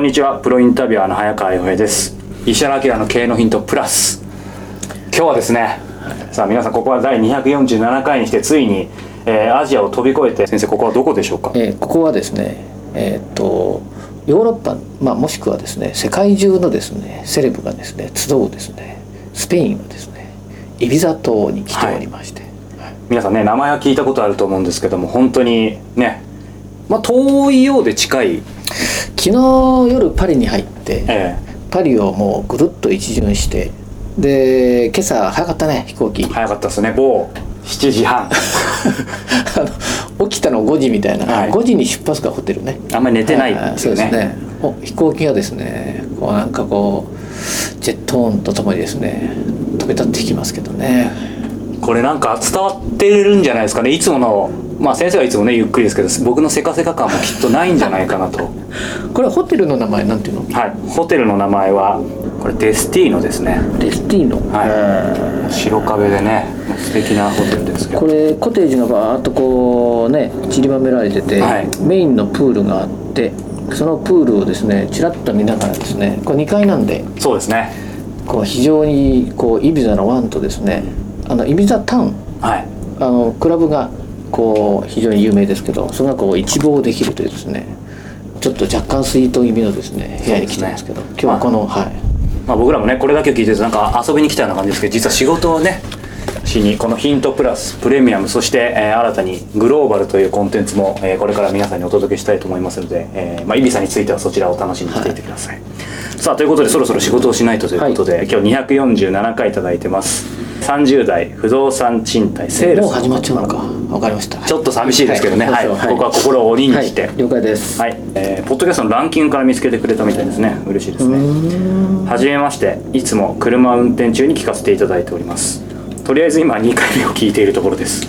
こんにちは。プロインタビュアーの早川洋平です。石原明の経営のヒントプラス。今日はですねさあ皆さんここは第247回にしてついに、えーアジアを飛び越えて先生ここはどこでしょうか？えーここはですねえーっとヨーロッパ、まあ、もしくはですね世界中のですねセレブがですね集うですねスペインのですねイビザ島に来ておりまして、皆さんね名前は聞いたことあると思うんですけども本当にねまあ遠いようで近い昨日夜パリに入って、えパリをもうぐるっと一巡してで今朝早かったね飛行機、え早かったですね。某7時半。あの起きたの5時みたいな、はい。5時に出発がホテルね。あんまり寝てないていうね。そうですね。お飛行機がですねこうなんかこうジェット音とともにですね飛び立っていきますけどね。これなんか伝わってるんじゃないですかね。いつものまあ先生はいつもねゆっくりですけど僕のせかせか感もきっとないんじゃないかなと。これはホテルの名前なんていうの？はい。ホテルの名前はこれデスティーノですね。デスティーノ、はい。白壁でね素敵なホテルですけど。これコテージがバーッとこうね散りばめられてて、はい。メインのプールがあってそのプールをですねちらっと見ながらですねこれ2階なんでそうですね。こう非常にこうイビザの湾とですねあのイビザタウンはい。あのクラブがこう非常に有名ですけどその中を一望できるというですねちょっと若干スイート気味のですね部屋に来てますけど今日はこの、はい。まあ、僕らもねこれだけを聞いてなんか遊びに来たような感じですけど実は仕事をねしにこのヒントプラスプレミアムそして、えー新たにグローバルというコンテンツも、えーこれから皆さんにお届けしたいと思いますので、えーまあ、イビサについてはそちらをお楽しみにしていてください、さあということでそろそろ仕事をしないとということで、今日247回いただいてます30代不動産賃貸セールス。もう始まっちゃうのか。わかりました。ちょっと寂しいですけどね。はい、そうそう。ここは心を鬼にして、はい、了解です、はい、えーポッドキャストのランキングから見つけてくれたみたいですね。嬉しいですね。はじめましていつも車運転中に聞かせていただいております。とりあえず今2回目を聞いているところです。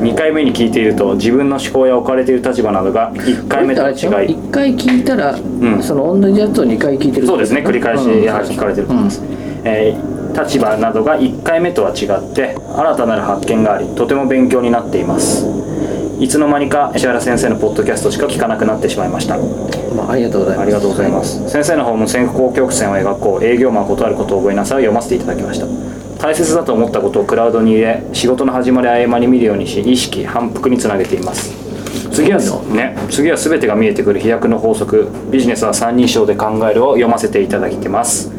2回目に聞いていると自分の思考や置かれている立場などが1回目とは違い。1回聞いたら、ん。その同じやつを2回聞いてるそうですね。繰り返しうん。やはり聞かれてると思います、えー立場などが1回目とは違って新たなる発見がありとても勉強になっています。いつの間にか石原先生のポッドキャストしか聞かなくなってしまいました。まあ、ありがとうございます。ありがとうございます、先生の方も先行曲線を描こう営業マン断ることを覚えなさい。を読ませていただきました。大切だと思ったことをクラウドに入れ仕事の始まり合間に見るようにし意識反復につなげています。次はね次は全てが見えてくる飛躍の法則ビジネスは三人称で考えるを読ませていただいてます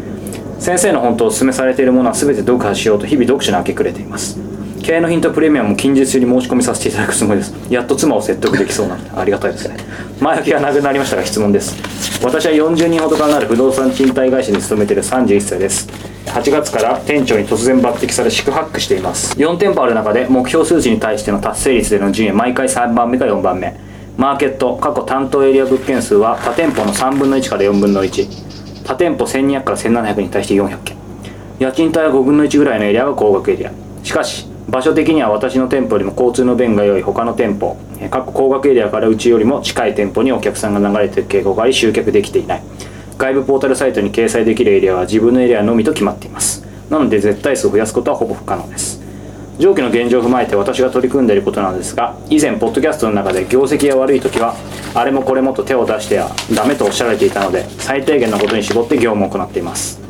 先生の本当お勧めされているものは全て読破しようと日々読書に明け暮れています。経営のヒントプレミアムも近日中に申し込みさせていただくつもりです。やっと妻を説得できそうなのでありがたいですね。前置きがなくなりましたが質問です。私は40人ほどからなる不動産賃貸会社に勤めている31歳です。8月から店長に突然抜擢され四苦八苦しています。4店舗ある中で目標数値に対しての達成率での順位は毎回3番目か4番目。マーケット過去担当エリア物件数は他店舗の3分の1から4分の1他店舗1200から1700に対して400件。家賃帯は5分の1ぐらいのエリアが高額エリア。しかし場所的には私の店舗よりも交通の便が良い他の店舗各高額エリアからうちよりも近い店舗にお客さんが流れている傾向があり集客できていない。外部ポータルサイトに掲載できるエリアは自分のエリアのみと決まっています。なので絶対数を増やすことはほぼ不可能です。上記の現状を踏まえて私が取り組んでいることなんですが以前ポッドキャストの中で業績が悪い時はあれもこれもと手を出してはダメとおっしゃられていたので最低限のことに絞って業務を行っています。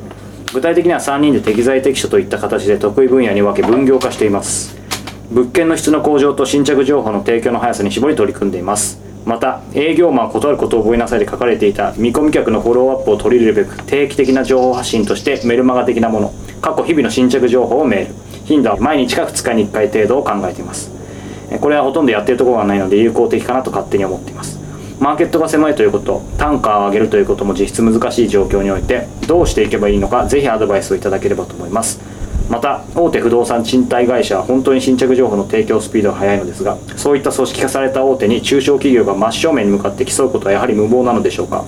具体的には3人で適材適所といった形で得意分野に分け分業化しています。物件の質の向上と新着情報の提供の速さに絞り取り組んでいます。また営業マン断ることを覚えなさいで書かれていた見込み客のフォローアップを取り入れるべく定期的な情報発信としてメルマガ的なもの過去日々の新着情報をメール。頻度は毎日か2日に1回程度を考えています。えこれはほとんどやってるところがないので有効的かなと勝手に思っています。マーケットが狭いということ単価を上げるということも実質難しい状況においてどうしていけばいいのかぜひアドバイスをいただければと思います。また大手不動産賃貸会社は本当に新着情報の提供スピードが速いのですがそういった組織化された大手に中小企業が真正面に向かって競うことはやはり無謀なのでしょうか。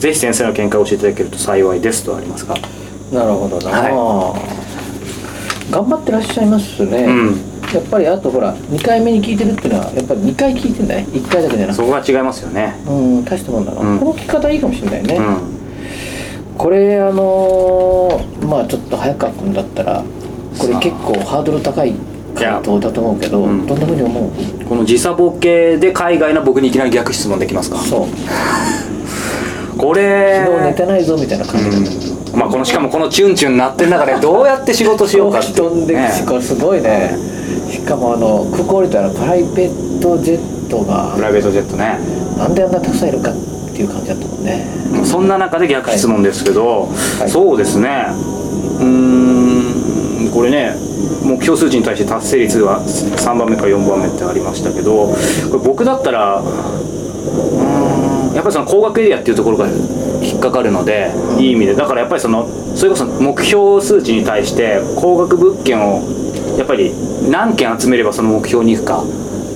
ぜひ先生の見解を教えていただけると幸いですとありますが。なるほどな、は頑張ってらっしゃいますね、うん。やっぱりあとほら2回目に聞いてるっていうのはやっぱり2回聞いてんだね1回だけじゃなくて。そこが違いますよね。うん大したもんだな、うん。この聞き方いいかもしれないね、うん。これあのーまあちょっと早川君だったらこれ結構ハードル高い回答だと思うけど、うん。どんなふうに思う？この時差ボケで海外の僕にいきなり逆質問できますか？そうこれ昨日寝てないぞみたいな感じで、うん。まあこのしかもこのチュンチュン鳴ってる中でどうやって仕事しようかって。飛んでね。くしこれすごいね。しかもあの空港降りたらプライベートジェットがプライベートジェットね。なんであんなたくさんいるかっていう感じだったもんね。そんな中で逆質問ですけど、はい。そうですね。うーんこれね目標数値に対して達成率は3番目か4番目ってありましたけどこれ僕だったらやっぱりその高額エリアっていうところが引っかかるのでいい意味で。だからやっぱりそのそれこそ目標数値に対して高額物件をやっぱり何件集めればその目標に行くか。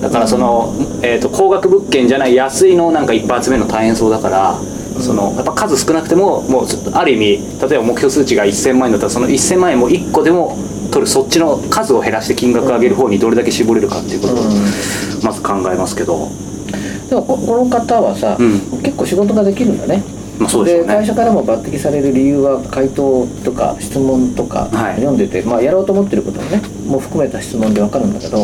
だからその、えー、と高額物件じゃない安いのをなんかいっぱい集めるの大変そうだからそのやっぱ数少なくてももうちょっとある意味例えば目標数値が1000万円だったらその1000万円も1個でも取るそっちの数を減らして金額を上げる方にどれだけ絞れるかっていうことをまず考えますけど、でもここの方はさ、うん。結構仕事ができるんだね。まあ、そうでね。会社からも抜擢される理由は回答とか質問とかはい。読んでて、まあ、やろうと思ってることもねもう含めた質問で分かるんだけど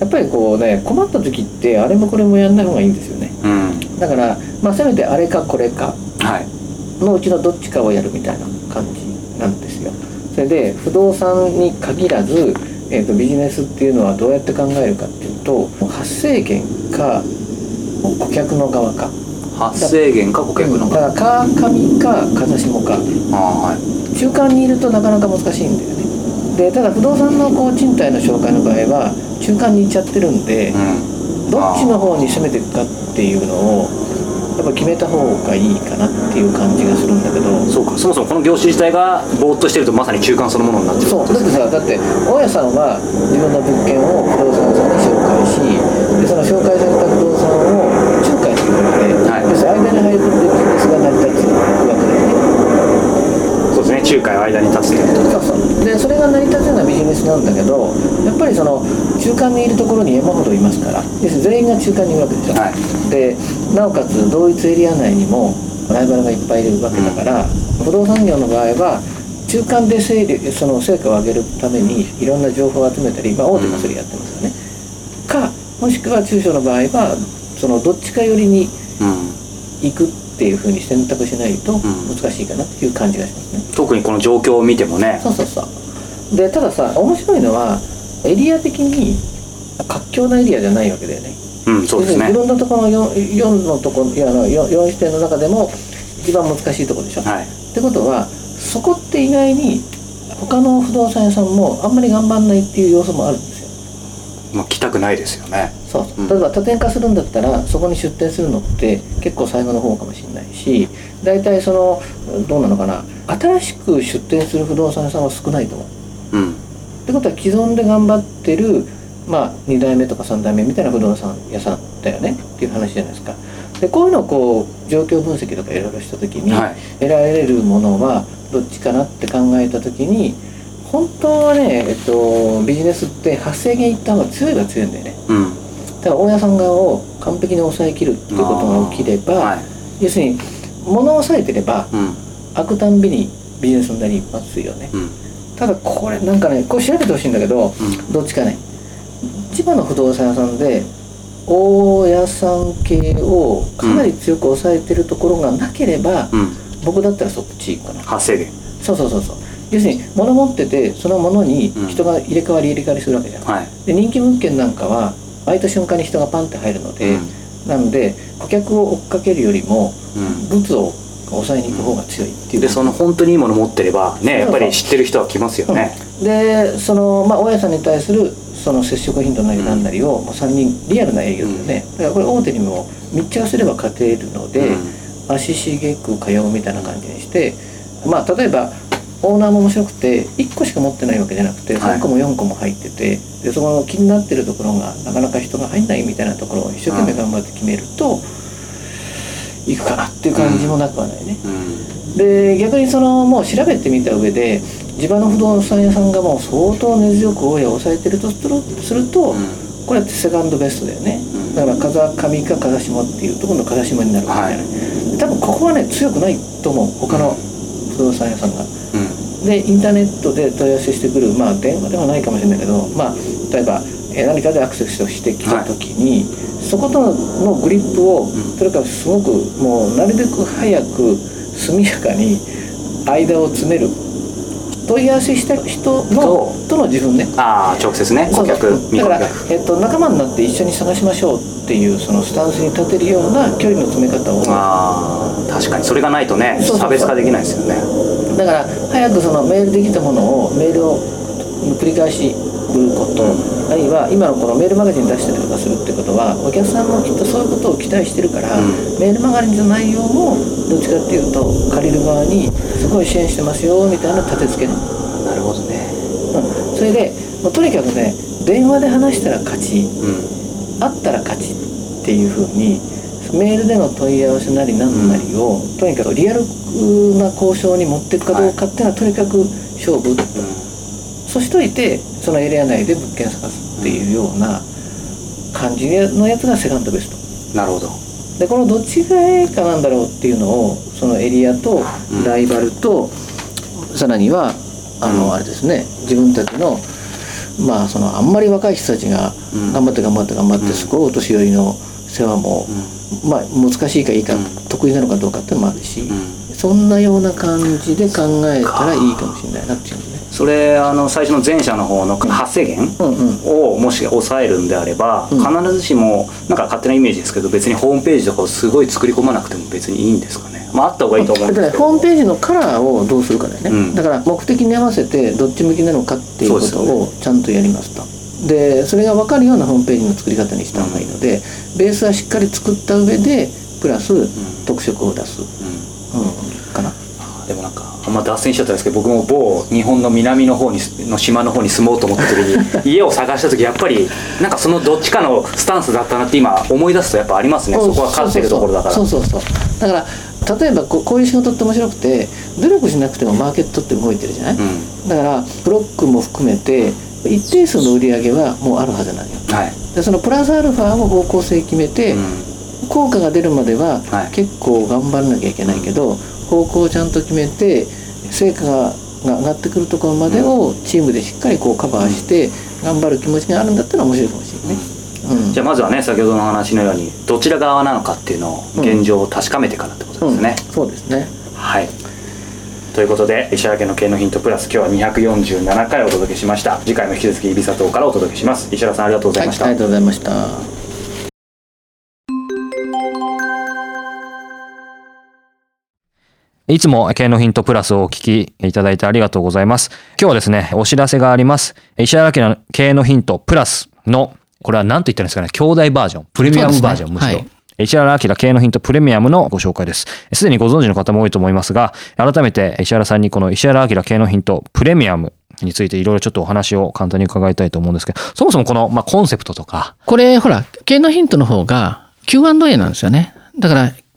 やっぱりこうね困った時ってあれもこれもやんない方がいいんですよね。うん。だから、まあ、せめてあれかこれかはい。のうちのどっちかをやるみたいな感じなんですよ。それで不動産に限らず、えー、とビジネスっていうのはどうやって考えるかっていうと発生源か顧客の側か。発生源か顧客のだから川上か風下か。ああはい。中間にいるとなかなか難しいんだよね。でただ不動産のこう賃貸の紹介の場合は中間に行っちゃってるんでうん。どっちの方に攻めていくかっていうのをやっぱ決めた方がいいかなっていう感じがするんだけど。そうかそもそもこの業種自体がぼーっとしてるとまさに中間そのものになっちゃうそうだってさだって大家さんは自分の物件を不動産屋さんに紹介しでその紹介された不動産を仲介するわけで、はい要す。るに間に入るビジネスが成り立つわけだよねそうですね仲介を間に立つっていうことそうそう。でそれが成り立つようなビジネスなんだけどやっぱりその中間にいるところに山ほどいますから要す。るに全員が中間にいるわけでしょ、はい。でなおかつ同一エリア内にもライバルがいっぱいいるわけだから、不動産業の場合は中間で整理その成果を上げるためにいろんな情報を集めたり、まあ、大手もそれやってますよね、かもしくは中小の場合はそのどっちか寄りにうん行くっていうふうに選択しないとん。難しいかなっていう感じがしますね、特にこの状況を見てもね。そうそうそう。でたださ面白いのはエリア的に活況なエリアじゃないわけだよね。うんそうですね。自分のところの 4, 4のとこいやあの 4, 4視点の中でも一番難しいところでしょ、はい。ってことはそこって意外に他の不動産屋さんもあんまり頑張んないっていう要素もあるんですよ。まあ来たくないですよねそうそううん例えば多点化するんだったらそこに出店するのって結構最後の方かもしれないし大体そのどうなのかな新しく出店する不動産屋さんは少ないと思ううんってことは既存で頑張ってる、まあ、2代目とか3代目みたいな不動産屋さんだよねっていう話じゃないですか。でこういうのをこう状況分析とかいろいろした時に、はい得られるものはどっちかなって考えた時に本当はね、えっと、ビジネスって発生源いった方が強いが強いんだよね。うんだから大家さん側を完璧に抑えきるっていうことが起きれば、はい。要するに物を抑えてればうん。開くたんびにビジネスになりますよね。うん。ただこれなんかねこれ調べてほしいんだけど、うん。どっちかね。千葉の不動産屋さんで大家さん系をかなり強く抑えてるところがなければ、うん。僕だったらそっち行くかな。発生源そうそうそうそう。要するに物持っててその物に人が入れ替わり入れ替わりするわけじゃん、はい。で人気物件なんかは空いた瞬間に人がパンって入るので、うん。なので顧客を追っかけるよりもうん。物を抑えに行く方が強いっていう。でその本当にいいもの持ってればねやっぱり知ってる人は来ますよね。でそのまあ大家さんに対するその接触頻度なりなんなりを、もう3人リアルな営業だよね、だからこれ大手にも密着すれば勝てるので、足しげく通うみたいな感じにしてまあ例えばオーナーも面白くて1個しか持ってないわけじゃなくてはい。3個も4個も入ってて、でそこの気になってるところがなかなか人が入んないみたいなところを一生懸命頑張って決めると、いくかなっていう感じもなくはないね。うん。で逆にそのもう調べてみた上で地場の不動産屋さんがもう相当根強く大家を抑えてるとすると、これってセカンドベストだよね、うん。だから風上か風下っていうと今度風下になるわけじゃな。い、多分ここはね強くないと思う。他の不動産屋さんが。うんでインターネットで問い合わせしてくるまあ電話ではないかもしれないけどまあ例えばえー何かでアクセスしてきた時に、そことのグリップを、ん。それからすごくもうなるべく早く速やかに間を詰める。問い合わせした人のととの自分ね。ああ直接ね顧客だからえっと、仲間になって一緒に探しましょうっていうそのスタンスに立てるような距離の詰め方を。ああ確かに。それがないとね差別化できないですよねだから早くそのメールできたものをメールを繰り返し売ること、あるいは今のこのメールマガジン出したりとかするってことはお客さんもきっとそういうことを期待してるから、うん。メールマガジンの内容もどっちかっていうと借りる側にすごい支援してますよみたいな立て付けね、なるほどね。うん、それでもうとにかくね電話で話したら勝ち。うん。会ったら勝ちっていうふうにメールでの問い合わせなりなんなりを、とにかくリアルな交渉に持っていくかどうかっていうのはとにかく勝負。そしといてそのエリア内で物件探すっていうような感じのやつがセカンドベスト。なるほど。でこのどっちがええかなんだろうっていうのをそのエリアとうん。ライバルと、さらにはあの、うん。あれですね自分たちのまあそのあんまり若い人たちがうん。頑張って頑張って頑張って、うん。すごいお年寄りの世話も、まあ難しいかいいか、うん。得意なのかどうかっていうのもあるし、うん。そんなような感じで考えたらいいかもしれないなっていうね。それあの最初の前者の方の発生源をもし抑えるんであれば、うん。必ずしもなんか勝手なイメージですけど別にホームページとかをすごい作り込まなくても別にいいんですかね。まああった方がいいと思うんですけど。ホームページのカラーをどうするかだよね、うん。だから目的に合わせてどっち向きなのかっていうことをちゃんとやりますとでそれが分かるようなホームページの作り方にした方がいいので、ベースはしっかり作った上でプラス特色を出す、うん。うん、かな。でもなんかあんま脱線しちゃったんですけど僕も某日本の南の方にの島の方に住もうと思った時に 家を探した時やっぱりなんかそのどっちかのスタンスだったなって今思い出すとやっぱありますね。そこは勝ってるところだから。そうそうそう。だから例えばここういう仕事って面白くて努力しなくてもマーケットって動いてるじゃない、うん。だからブロックも含めて一定数の売り上げはもうあるはずなのよ。はい、でそのプラスアルファを方向性決めて、うん。効果が出るまでははい結構頑張らなきゃいけないけど、方向をちゃんと決めて成果がが上がってくるところまでをチームでしっかりこうカバーして頑張る気持ちがあるんだったら面白いかもしれないね。うん。じゃあまずはね先ほどの話のようにどちら側なのかっていうのを現状を確かめてからってことですね、うん。そうですね。はいということで石原家の経営のヒントプラス今日は247回お届けしました次回も引き続き指佐藤からお届けします石原さんありがとうございました、はい、ありがとうございました。いつも経営のヒントプラスをお聞きいただいてありがとうございます。今日はですね、お知らせがあります。石原家の経営のヒントプラスの、これは何と言ったんですかね、兄弟バージョン、プレミアムバージョン、むしろ。そうですねはい石原明経営のヒントプレミアムのご紹介です。すでにご存知の方も多いと思いますが、改めて石原さんにこの石原明経営のヒントプレミアムについていろいろちょっとお話を簡単に伺いたいと思うんですけど、そもそもこの、まあ、コンセプトとか、これ、ほら、経営のヒントの方が Q&A なんですよね。だから、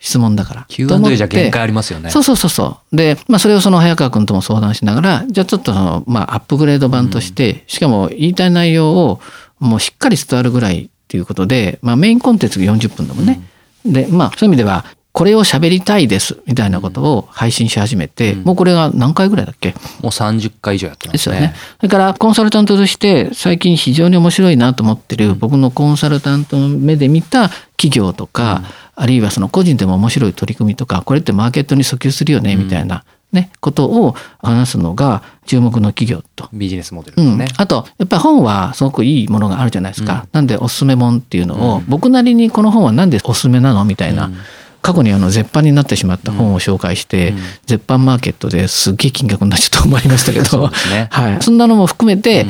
質問だから。Q&A じゃ限界ありますよね。そうそうそうそう。で、まあそれをその早川君とも相談しながら、じゃあちょっとその、まあアップグレード版として、しかも言いたい内容をもうしっかり伝わるぐらいっていうことで、まあメインコンテンツが40分だもんね。でまあそういう意味ではこれを喋りたいですみたいなことを配信し始めて、もうこれが何回ぐらいだっけ？もう30回以上やってまですすよね。それからコンサルタントとして最近非常に面白いなと思ってる僕のコンサルタントの目で見た企業とか、あるいはその個人でも面白い取り組みとかこれってマーケットに訴求するよねみたいな、ね、ことを話すのが注目の企業と。ビジネスモデルうん。ですね。、あとやっぱり本はすごくいいものがあるじゃないですか、なんでおすすめ本っていうのを、僕なりにこの本はなんでおすすめなのみたいな、過去にあの絶版になってしまった本を紹介して、絶版マーケットですっげえ金額になっちゃったと思いましたけど はい、そんなのも含めて、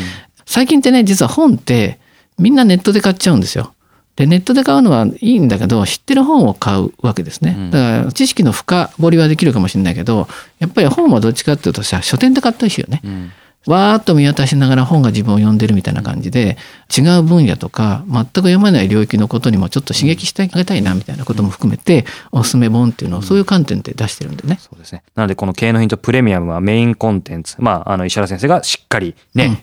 最近ってね実は本ってみんなネットで買っちゃうんですよ。でネットで買うのはいいんだけど知ってる本を買うわけですね。だから知識の深掘りはできるかもしれないけどやっぱり本はどっちかっていうとさ書店で買ったりしいよね。うんわーっと見渡しながら本が自分を読んでるみたいな感じで違う分野とか全く読まない領域のことにもちょっと刺激してあげたいなみたいなことも含めておすすめ本っていうのをそういう観点で出してるんでね。そうですね。なので、この経営のヒントプレミアムはメインコンテンツ。まあ、あの、石原先生がしっかりね、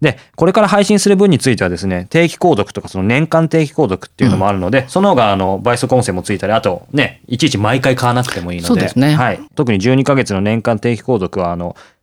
で、これから配信する分についてはですね、定期購読とかその年間定期購読っていうのもあるので、その方があの倍速音声もついたり、あとね、いちいち毎回買わなくてもいいので、そうですねはい。特に12ヶ月の年間定期購読は、あの、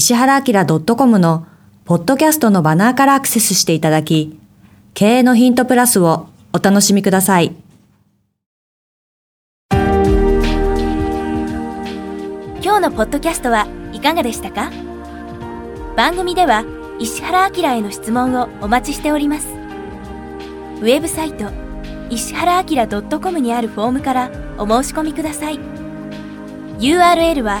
石原明 .com のポッドキャストのバナーからアクセスしていただき、経営のヒントプラスをお楽しみください。今日のポッドキャストはいかがでしたか？番組では石原明への質問をお待ちしております。ウェブサイト石原明 .com にあるフォームからお申し込みください。URL は